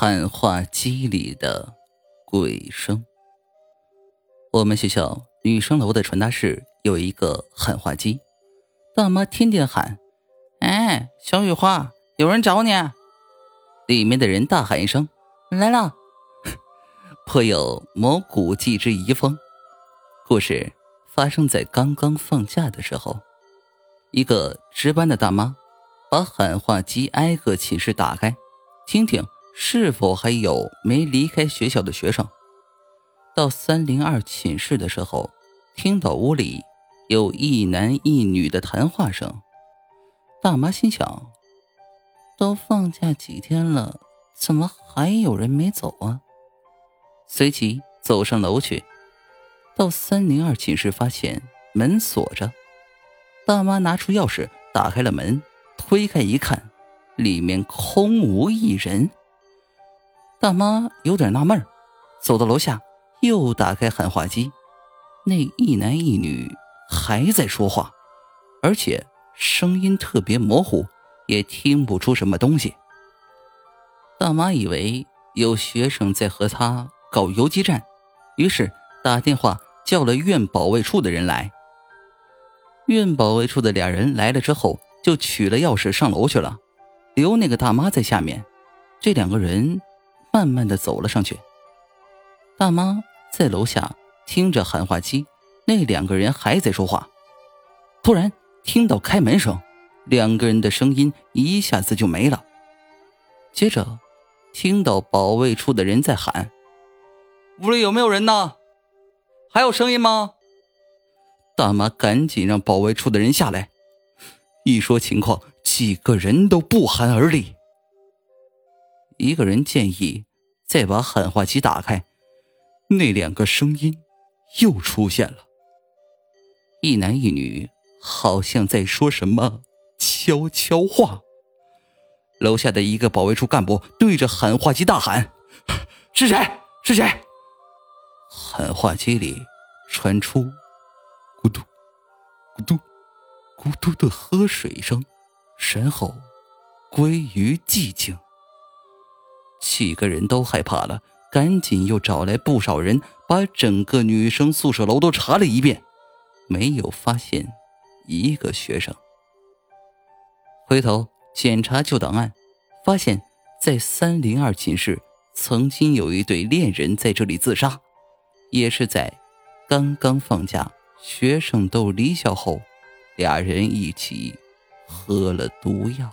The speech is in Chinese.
喊话机里的鬼声。我们学校女生楼的传达室有一个喊话机，大妈天天喊：“哎，小雨花，有人找你。”里面的人大喊一声：“来了！” 颇有某古迹之遗风。故事发生在刚刚放假的时候，一个值班的大妈把喊话机挨个寝室打开，听听。是否还有没离开学校的学生？到三零二寝室的时候，听到屋里有一男一女的谈话声。大妈心想：都放假几天了，怎么还有人没走啊？随即走上楼去，到三零二寝室发现门锁着。大妈拿出钥匙打开了门，推开一看，里面空无一人。大妈有点纳闷走到楼下，又打开喊话机，那一男一女还在说话，而且声音特别模糊，也听不出什么东西。大妈以为有学生在和她搞游击战，于是打电话叫了院保卫处的人来。院保卫处的俩人来了之后，就取了钥匙上楼去了，留那个大妈在下面。这两个人。慢慢的走了上去。大妈在楼下听着喊话机，那两个人还在说话。突然听到开门声，两个人的声音一下子就没了。接着听到保卫处的人在喊：“屋里有没有人呢？还有声音吗？”大妈赶紧让保卫处的人下来。一说情况，几个人都不寒而栗。一个人建议。再把喊话机打开，那两个声音又出现了，一男一女，好像在说什么悄悄话。楼下的一个保卫处干部对着喊话机大喊：“是谁？是谁？”喊话机里传出咕嘟、咕嘟、咕嘟的喝水声，身后归于寂静。几个人都害怕了，赶紧又找来不少人，把整个女生宿舍楼都查了一遍，没有发现一个学生。回头检查旧档案，发现，在三零二寝室曾经有一对恋人在这里自杀，也是在刚刚放假，学生都离校后，俩人一起喝了毒药。